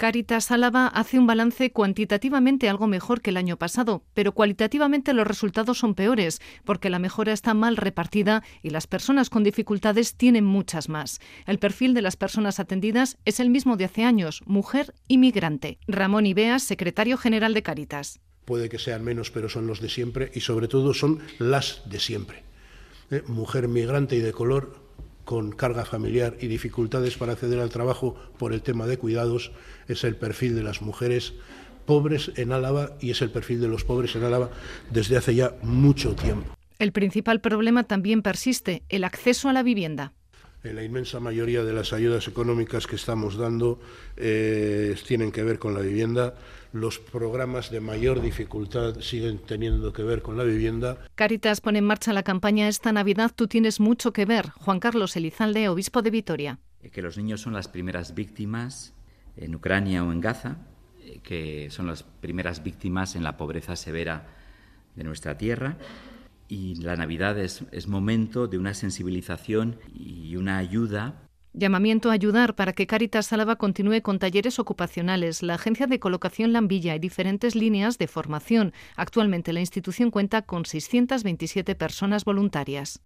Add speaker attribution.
Speaker 1: Caritas Álava hace un balance cuantitativamente algo mejor que el año pasado, pero cualitativamente los resultados son peores, porque la mejora está mal repartida y las personas con dificultades tienen muchas más. El perfil de las personas atendidas es el mismo de hace años, mujer y migrante. Ramón Ibeas, secretario general de Caritas.
Speaker 2: Puede que sean menos, pero son los de siempre y sobre todo son las de siempre. ¿Eh? Mujer migrante y de color con carga familiar y dificultades para acceder al trabajo por el tema de cuidados, es el perfil de las mujeres pobres en Álava y es el perfil de los pobres en Álava desde hace ya mucho tiempo.
Speaker 1: El principal problema también persiste, el acceso a la vivienda.
Speaker 2: En la inmensa mayoría de las ayudas económicas que estamos dando eh, tienen que ver con la vivienda. Los programas de mayor dificultad siguen teniendo que ver con la vivienda.
Speaker 1: Caritas pone en marcha la campaña Esta Navidad tú tienes mucho que ver. Juan Carlos Elizalde, obispo de Vitoria.
Speaker 3: Eh, que los niños son las primeras víctimas en Ucrania o en Gaza, eh, que son las primeras víctimas en la pobreza severa de nuestra tierra y la Navidad es, momento de una sensibilización y una ayuda
Speaker 1: Llamamiento a ayudar para que Caritas Álava continúe con talleres ocupacionales, la agencia de colocación Lambilla y diferentes líneas de formación. Actualmente la institución cuenta con 627 personas voluntarias.